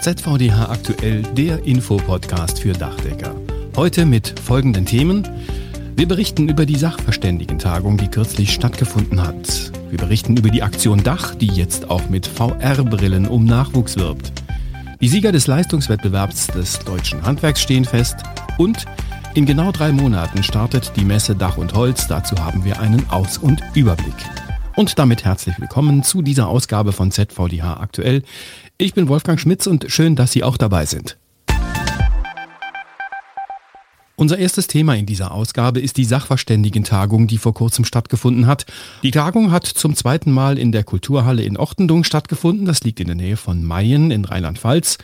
ZVDH aktuell, der Infopodcast für Dachdecker. Heute mit folgenden Themen. Wir berichten über die Sachverständigentagung, die kürzlich stattgefunden hat. Wir berichten über die Aktion Dach, die jetzt auch mit VR-Brillen um Nachwuchs wirbt. Die Sieger des Leistungswettbewerbs des Deutschen Handwerks stehen fest und in genau drei Monaten startet die Messe Dach und Holz. Dazu haben wir einen Aus- und Überblick. Und damit herzlich willkommen zu dieser Ausgabe von ZVDH aktuell. Ich bin Wolfgang Schmitz und schön, dass Sie auch dabei sind. Unser erstes Thema in dieser Ausgabe ist die Sachverständigentagung, die vor kurzem stattgefunden hat. Die Tagung hat zum zweiten Mal in der Kulturhalle in Ochtendung stattgefunden. Das liegt in der Nähe von Mayen in Rheinland-Pfalz.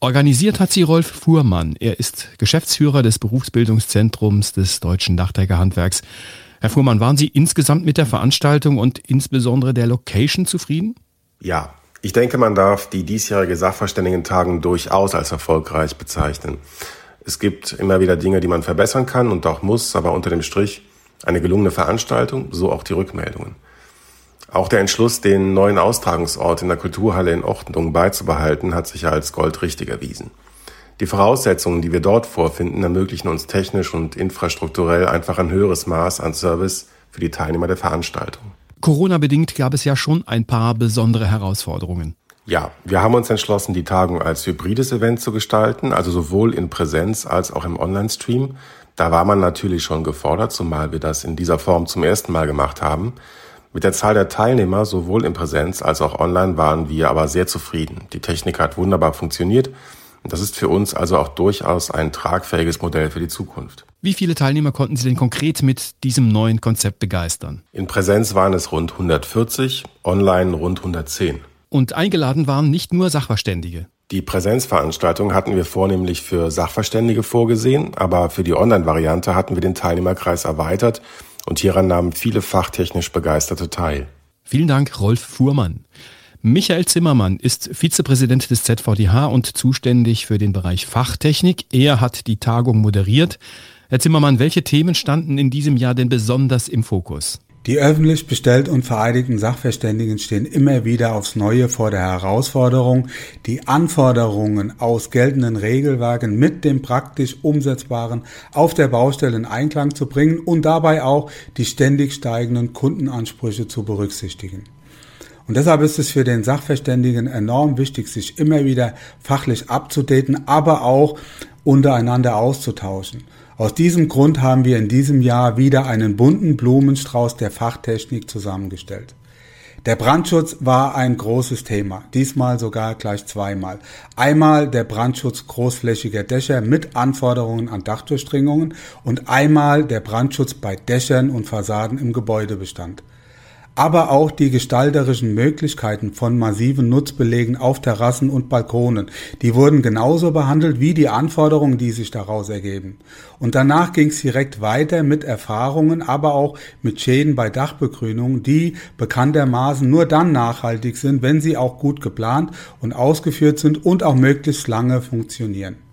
Organisiert hat sie Rolf Fuhrmann. Er ist Geschäftsführer des Berufsbildungszentrums des Deutschen Dachdeckerhandwerks. Herr Fuhrmann, waren Sie insgesamt mit der Veranstaltung und insbesondere der Location zufrieden? Ja, ich denke, man darf die diesjährige Sachverständigentagung durchaus als erfolgreich bezeichnen. Es gibt immer wieder Dinge, die man verbessern kann und auch muss, aber unter dem Strich eine gelungene Veranstaltung, so auch die Rückmeldungen. Auch der Entschluss, den neuen Austragungsort in der Kulturhalle in Ochtendung beizubehalten, hat sich als goldrichtig erwiesen. Die Voraussetzungen, die wir dort vorfinden, ermöglichen uns technisch und infrastrukturell einfach ein höheres Maß an Service für die Teilnehmer der Veranstaltung. Corona-bedingt gab es ja schon ein paar besondere Herausforderungen. Ja, wir haben uns entschlossen, die Tagung als hybrides Event zu gestalten, also sowohl in Präsenz als auch im Online-Stream. Da war man natürlich schon gefordert, zumal wir das in dieser Form zum ersten Mal gemacht haben. Mit der Zahl der Teilnehmer, sowohl in Präsenz als auch online, waren wir aber sehr zufrieden. Die Technik hat wunderbar funktioniert. Das ist für uns also auch durchaus ein tragfähiges Modell für die Zukunft. Wie viele Teilnehmer konnten Sie denn konkret mit diesem neuen Konzept begeistern? In Präsenz waren es rund 140, online rund 110. Und eingeladen waren nicht nur Sachverständige. Die Präsenzveranstaltung hatten wir vornehmlich für Sachverständige vorgesehen, aber für die Online-Variante hatten wir den Teilnehmerkreis erweitert und hieran nahmen viele fachtechnisch Begeisterte teil. Vielen Dank, Rolf Fuhrmann. Michael Zimmermann ist Vizepräsident des ZVDH und zuständig für den Bereich Fachtechnik. Er hat die Tagung moderiert. Herr Zimmermann, welche Themen standen in diesem Jahr denn besonders im Fokus? Die öffentlich bestellt und vereidigten Sachverständigen stehen immer wieder aufs Neue vor der Herausforderung, die Anforderungen aus geltenden Regelwerken mit dem praktisch Umsetzbaren auf der Baustelle in Einklang zu bringen und dabei auch die ständig steigenden Kundenansprüche zu berücksichtigen. Und deshalb ist es für den Sachverständigen enorm wichtig, sich immer wieder fachlich abzudaten, aber auch untereinander auszutauschen. Aus diesem Grund haben wir in diesem Jahr wieder einen bunten Blumenstrauß der Fachtechnik zusammengestellt. Der Brandschutz war ein großes Thema, diesmal sogar gleich zweimal. Einmal der Brandschutz großflächiger Dächer mit Anforderungen an Dachdurchdringungen und einmal der Brandschutz bei Dächern und Fassaden im Gebäudebestand aber auch die gestalterischen Möglichkeiten von massiven Nutzbelegen auf Terrassen und Balkonen. Die wurden genauso behandelt wie die Anforderungen, die sich daraus ergeben. Und danach ging es direkt weiter mit Erfahrungen, aber auch mit Schäden bei Dachbegrünungen, die bekanntermaßen nur dann nachhaltig sind, wenn sie auch gut geplant und ausgeführt sind und auch möglichst lange funktionieren.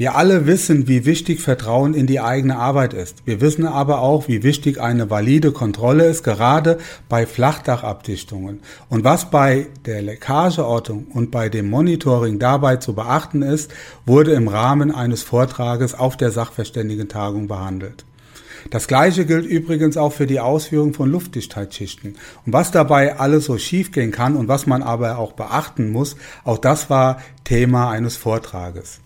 Wir alle wissen, wie wichtig Vertrauen in die eigene Arbeit ist. Wir wissen aber auch, wie wichtig eine valide Kontrolle ist, gerade bei Flachdachabdichtungen. Und was bei der Leckageortung und bei dem Monitoring dabei zu beachten ist, wurde im Rahmen eines Vortrages auf der Sachverständigentagung behandelt. Das gleiche gilt übrigens auch für die Ausführung von Luftdichtheitsschichten. Und was dabei alles so schiefgehen kann und was man aber auch beachten muss, auch das war Thema eines Vortrages.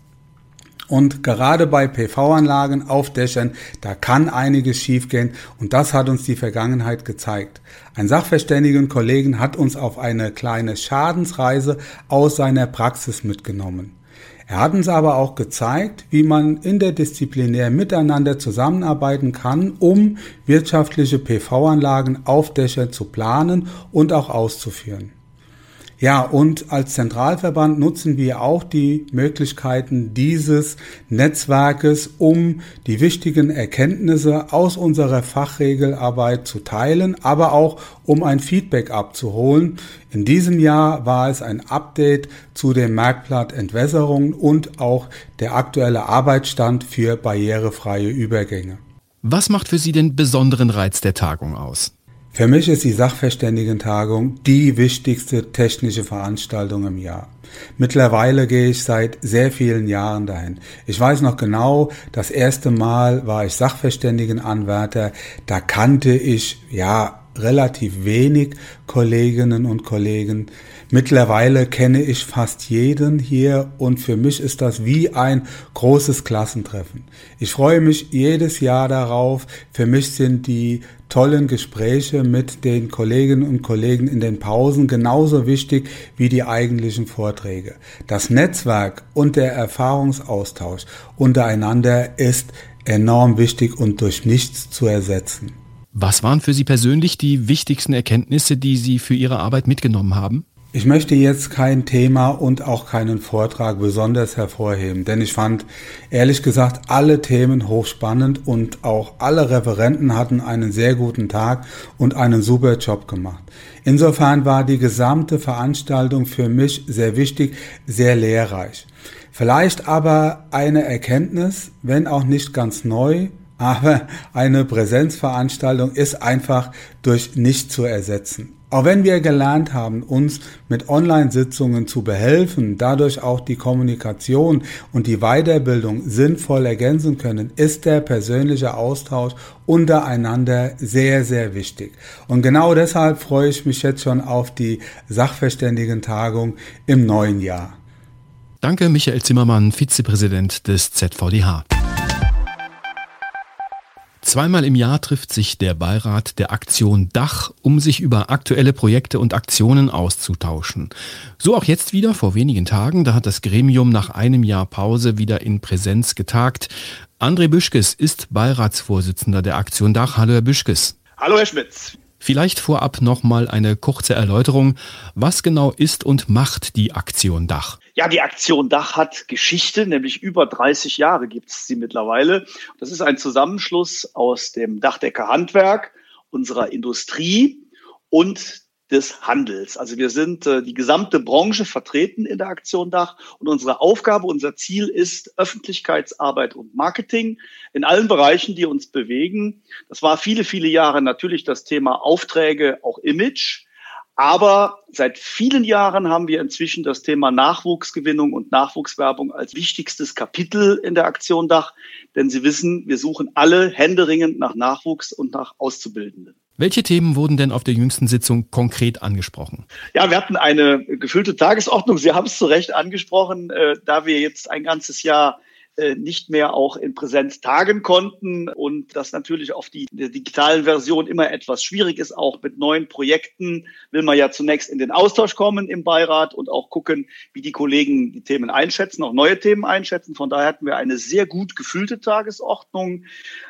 Und gerade bei PV-Anlagen auf Dächern, da kann einiges schiefgehen und das hat uns die Vergangenheit gezeigt. Ein sachverständigen Kollegen hat uns auf eine kleine Schadensreise aus seiner Praxis mitgenommen. Er hat uns aber auch gezeigt, wie man interdisziplinär miteinander zusammenarbeiten kann, um wirtschaftliche PV-Anlagen auf Dächern zu planen und auch auszuführen. Ja, und als Zentralverband nutzen wir auch die Möglichkeiten dieses Netzwerkes, um die wichtigen Erkenntnisse aus unserer Fachregelarbeit zu teilen, aber auch um ein Feedback abzuholen. In diesem Jahr war es ein Update zu dem Merkblatt Entwässerung und auch der aktuelle Arbeitsstand für barrierefreie Übergänge. Was macht für Sie den besonderen Reiz der Tagung aus? Für mich ist die Sachverständigentagung die wichtigste technische Veranstaltung im Jahr. Mittlerweile gehe ich seit sehr vielen Jahren dahin. Ich weiß noch genau, das erste Mal war ich Sachverständigenanwärter. Da kannte ich, ja, relativ wenig Kolleginnen und Kollegen. Mittlerweile kenne ich fast jeden hier und für mich ist das wie ein großes Klassentreffen. Ich freue mich jedes Jahr darauf. Für mich sind die tollen Gespräche mit den Kolleginnen und Kollegen in den Pausen genauso wichtig wie die eigentlichen Vorträge. Das Netzwerk und der Erfahrungsaustausch untereinander ist enorm wichtig und durch nichts zu ersetzen. Was waren für Sie persönlich die wichtigsten Erkenntnisse, die Sie für Ihre Arbeit mitgenommen haben? Ich möchte jetzt kein Thema und auch keinen Vortrag besonders hervorheben, denn ich fand ehrlich gesagt alle Themen hochspannend und auch alle Referenten hatten einen sehr guten Tag und einen super Job gemacht. Insofern war die gesamte Veranstaltung für mich sehr wichtig, sehr lehrreich. Vielleicht aber eine Erkenntnis, wenn auch nicht ganz neu, aber eine Präsenzveranstaltung ist einfach durch nicht zu ersetzen. Auch wenn wir gelernt haben, uns mit Online-Sitzungen zu behelfen, dadurch auch die Kommunikation und die Weiterbildung sinnvoll ergänzen können, ist der persönliche Austausch untereinander sehr, sehr wichtig. Und genau deshalb freue ich mich jetzt schon auf die Sachverständigentagung im neuen Jahr. Danke, Michael Zimmermann, Vizepräsident des ZVDH. Zweimal im Jahr trifft sich der Beirat der Aktion Dach, um sich über aktuelle Projekte und Aktionen auszutauschen. So auch jetzt wieder vor wenigen Tagen, da hat das Gremium nach einem Jahr Pause wieder in Präsenz getagt. André Büschkes ist Beiratsvorsitzender der Aktion Dach. Hallo Herr Büschkes. Hallo Herr Schmitz. Vielleicht vorab nochmal eine kurze Erläuterung. Was genau ist und macht die Aktion Dach? Ja, die Aktion Dach hat Geschichte, nämlich über 30 Jahre gibt es sie mittlerweile. Das ist ein Zusammenschluss aus dem Dachdecker Handwerk, unserer Industrie und des Handels. Also wir sind äh, die gesamte Branche vertreten in der Aktion Dach und unsere Aufgabe, unser Ziel ist Öffentlichkeitsarbeit und Marketing in allen Bereichen, die uns bewegen. Das war viele, viele Jahre natürlich das Thema Aufträge, auch Image. Aber seit vielen Jahren haben wir inzwischen das Thema Nachwuchsgewinnung und Nachwuchswerbung als wichtigstes Kapitel in der Aktion Dach. Denn Sie wissen, wir suchen alle händeringend nach Nachwuchs und nach Auszubildenden. Welche Themen wurden denn auf der jüngsten Sitzung konkret angesprochen? Ja, wir hatten eine gefüllte Tagesordnung. Sie haben es zu Recht angesprochen, äh, da wir jetzt ein ganzes Jahr nicht mehr auch in Präsenz tagen konnten und das natürlich auf die digitalen Version immer etwas schwierig ist. Auch mit neuen Projekten will man ja zunächst in den Austausch kommen im Beirat und auch gucken, wie die Kollegen die Themen einschätzen, auch neue Themen einschätzen. Von daher hatten wir eine sehr gut gefüllte Tagesordnung.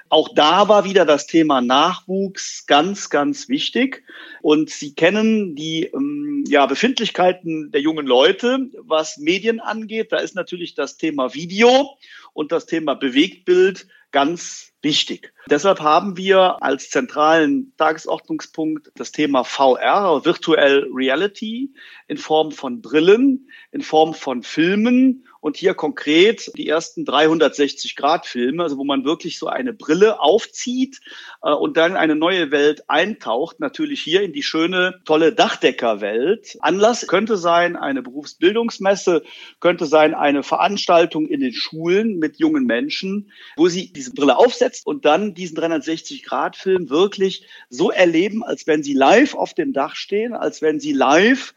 Auch da war wieder das Thema Nachwuchs ganz, ganz wichtig. Und Sie kennen die ähm, ja, Befindlichkeiten der jungen Leute, was Medien angeht. Da ist natürlich das Thema Video und das Thema Bewegtbild ganz wichtig. Deshalb haben wir als zentralen Tagesordnungspunkt das Thema VR, Virtual Reality, in Form von Brillen, in Form von Filmen und hier konkret die ersten 360-Grad-Filme, also wo man wirklich so eine Brille aufzieht äh, und dann eine neue Welt eintaucht, natürlich hier in die schöne, tolle Dachdeckerwelt. Anlass könnte sein eine Berufsbildungsmesse, könnte sein eine Veranstaltung in den Schulen mit jungen Menschen, wo sie diese Brille aufsetzt und dann diesen 360-Grad-Film wirklich so erleben, als wenn sie live auf dem Dach stehen, als wenn sie live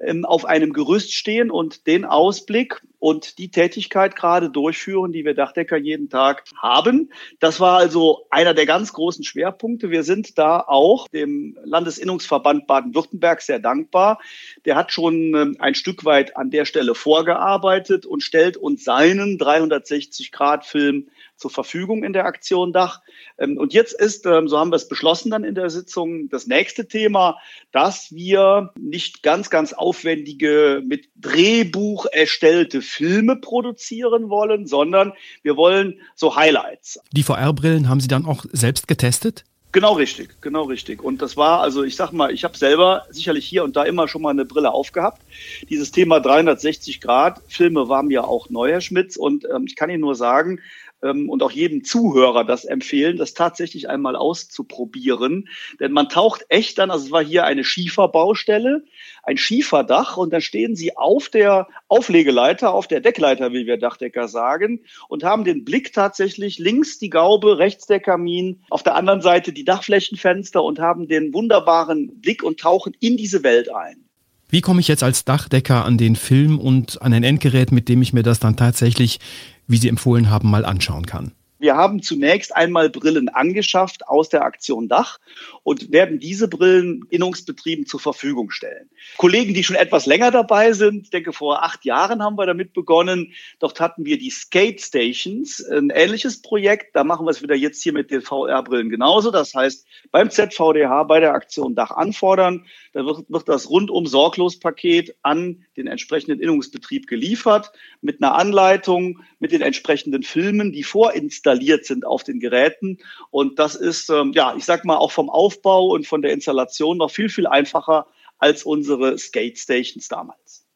ähm, auf einem Gerüst stehen und den Ausblick und die Tätigkeit gerade durchführen, die wir Dachdecker jeden Tag haben. Das war also einer der ganz großen Schwerpunkte. Wir sind da auch dem Landesinnungsverband Baden-Württemberg sehr dankbar. Der hat schon ähm, ein Stück weit an der Stelle vorgearbeitet und stellt uns seinen 360-Grad-Film zur Verfügung in der Aktion Dach. Ähm, und jetzt ist, ähm, so haben wir es beschlossen dann in der Sitzung, das nächste Thema, dass wir nicht ganz, ganz aufwendige, mit Drehbuch erstellte Filme produzieren wollen, sondern wir wollen so Highlights. Die VR-Brillen haben Sie dann auch selbst getestet? Genau richtig, genau richtig. Und das war, also ich sag mal, ich habe selber sicherlich hier und da immer schon mal eine Brille aufgehabt. Dieses Thema 360 Grad Filme war mir auch neu, Herr Schmitz. Und ähm, ich kann Ihnen nur sagen, und auch jedem Zuhörer das empfehlen, das tatsächlich einmal auszuprobieren. Denn man taucht echt dann, also es war hier eine Schieferbaustelle, ein Schieferdach und dann stehen sie auf der Auflegeleiter, auf der Deckleiter, wie wir Dachdecker sagen, und haben den Blick tatsächlich links die Gaube, rechts der Kamin, auf der anderen Seite die Dachflächenfenster und haben den wunderbaren Blick und tauchen in diese Welt ein. Wie komme ich jetzt als Dachdecker an den Film und an ein Endgerät, mit dem ich mir das dann tatsächlich, wie Sie empfohlen haben, mal anschauen kann? Wir haben zunächst einmal Brillen angeschafft aus der Aktion Dach und werden diese Brillen Innungsbetrieben zur Verfügung stellen. Kollegen, die schon etwas länger dabei sind, ich denke vor acht Jahren haben wir damit begonnen. Dort hatten wir die Skate Stations, ein ähnliches Projekt. Da machen wir es wieder jetzt hier mit den VR-Brillen genauso. Das heißt, beim ZVDH, bei der Aktion Dach anfordern, da wird, wird das rundum sorglos Paket an den entsprechenden Innungsbetrieb geliefert mit einer Anleitung, mit den entsprechenden Filmen, die vorinstalliert sind auf den Geräten. Und das ist, ähm, ja, ich sag mal, auch vom Aufbau und von der Installation noch viel, viel einfacher als unsere Skate Stations damals.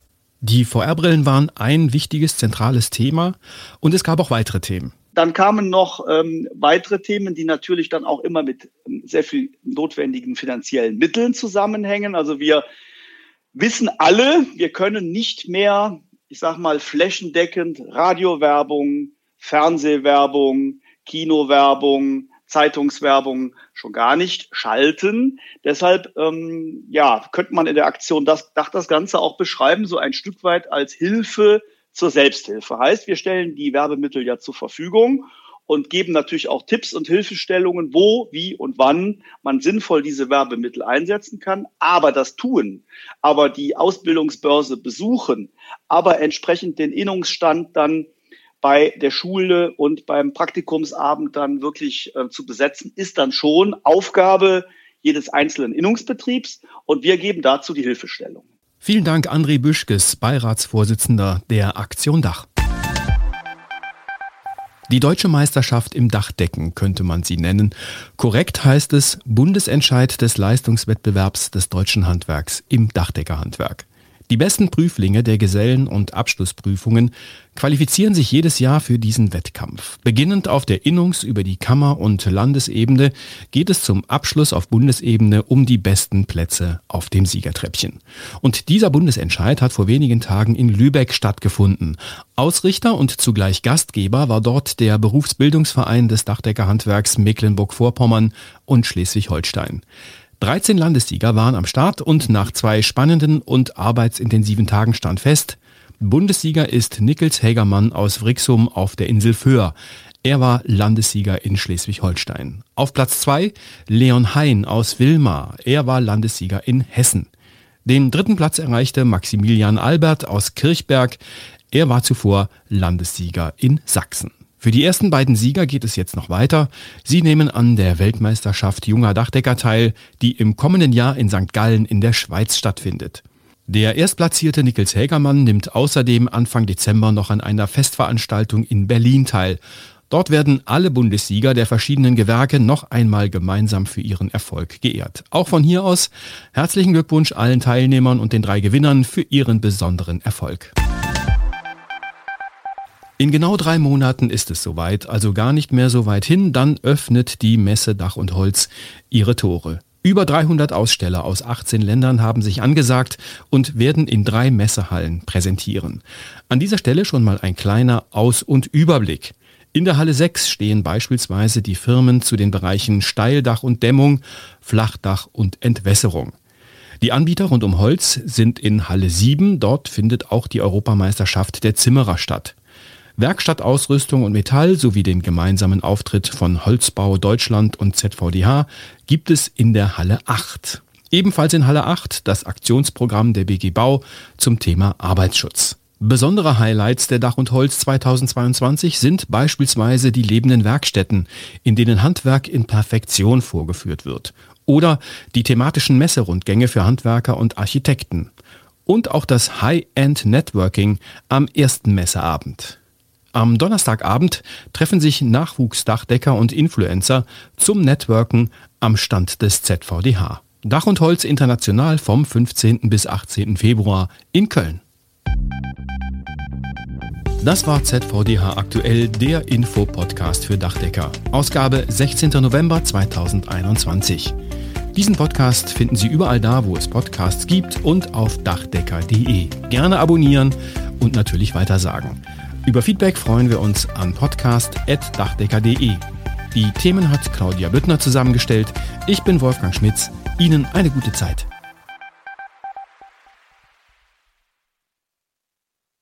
Die VR-Brillen waren ein wichtiges, zentrales Thema und es gab auch weitere Themen. Dann kamen noch ähm, weitere Themen, die natürlich dann auch immer mit ähm, sehr viel notwendigen finanziellen Mitteln zusammenhängen. Also wir wissen alle, wir können nicht mehr, ich sag mal, flächendeckend Radiowerbung, Fernsehwerbung, Kinowerbung, Zeitungswerbung schon gar nicht schalten. Deshalb, ähm, ja, könnte man in der Aktion das, das Ganze auch beschreiben, so ein Stück weit als Hilfe zur Selbsthilfe. Heißt, wir stellen die Werbemittel ja zur Verfügung und geben natürlich auch Tipps und Hilfestellungen, wo, wie und wann man sinnvoll diese Werbemittel einsetzen kann. Aber das tun, aber die Ausbildungsbörse besuchen, aber entsprechend den Innungsstand dann bei der Schule und beim Praktikumsabend dann wirklich äh, zu besetzen, ist dann schon Aufgabe jedes einzelnen Innungsbetriebs und wir geben dazu die Hilfestellung. Vielen Dank, André Büschkes, Beiratsvorsitzender der Aktion Dach. Die deutsche Meisterschaft im Dachdecken könnte man sie nennen. Korrekt heißt es Bundesentscheid des Leistungswettbewerbs des deutschen Handwerks im Dachdeckerhandwerk. Die besten Prüflinge der Gesellen- und Abschlussprüfungen qualifizieren sich jedes Jahr für diesen Wettkampf. Beginnend auf der Innungs- über die Kammer- und Landesebene geht es zum Abschluss auf Bundesebene um die besten Plätze auf dem Siegertreppchen. Und dieser Bundesentscheid hat vor wenigen Tagen in Lübeck stattgefunden. Ausrichter und zugleich Gastgeber war dort der Berufsbildungsverein des Dachdeckerhandwerks Mecklenburg-Vorpommern und Schleswig-Holstein. 13 Landessieger waren am Start und nach zwei spannenden und arbeitsintensiven Tagen stand fest, Bundessieger ist Nickels Hägermann aus Vrixum auf der Insel Föhr. Er war Landessieger in Schleswig-Holstein. Auf Platz zwei Leon Hein aus Wilmar. Er war Landessieger in Hessen. Den dritten Platz erreichte Maximilian Albert aus Kirchberg. Er war zuvor Landessieger in Sachsen. Für die ersten beiden Sieger geht es jetzt noch weiter. Sie nehmen an der Weltmeisterschaft junger Dachdecker teil, die im kommenden Jahr in St. Gallen in der Schweiz stattfindet. Der erstplatzierte Nickels Hägermann nimmt außerdem Anfang Dezember noch an einer Festveranstaltung in Berlin teil. Dort werden alle Bundessieger der verschiedenen Gewerke noch einmal gemeinsam für ihren Erfolg geehrt. Auch von hier aus herzlichen Glückwunsch allen Teilnehmern und den drei Gewinnern für ihren besonderen Erfolg. In genau drei Monaten ist es soweit, also gar nicht mehr so weit hin, dann öffnet die Messe Dach und Holz ihre Tore. Über 300 Aussteller aus 18 Ländern haben sich angesagt und werden in drei Messehallen präsentieren. An dieser Stelle schon mal ein kleiner Aus- und Überblick. In der Halle 6 stehen beispielsweise die Firmen zu den Bereichen Steildach und Dämmung, Flachdach und Entwässerung. Die Anbieter rund um Holz sind in Halle 7, dort findet auch die Europameisterschaft der Zimmerer statt. Werkstattausrüstung und Metall sowie den gemeinsamen Auftritt von Holzbau Deutschland und ZVDH gibt es in der Halle 8. Ebenfalls in Halle 8 das Aktionsprogramm der BG Bau zum Thema Arbeitsschutz. Besondere Highlights der Dach und Holz 2022 sind beispielsweise die lebenden Werkstätten, in denen Handwerk in Perfektion vorgeführt wird. Oder die thematischen Messerundgänge für Handwerker und Architekten. Und auch das High-End Networking am ersten Messeabend. Am Donnerstagabend treffen sich Nachwuchsdachdecker und Influencer zum Networken am Stand des ZVDH. Dach und Holz international vom 15. bis 18. Februar in Köln. Das war ZVDH aktuell, der Info-Podcast für Dachdecker. Ausgabe 16. November 2021. Diesen Podcast finden Sie überall da, wo es Podcasts gibt und auf dachdecker.de. Gerne abonnieren und natürlich weitersagen. Über Feedback freuen wir uns an podcast.dachdecker.de. Die Themen hat Claudia Büttner zusammengestellt. Ich bin Wolfgang Schmitz. Ihnen eine gute Zeit.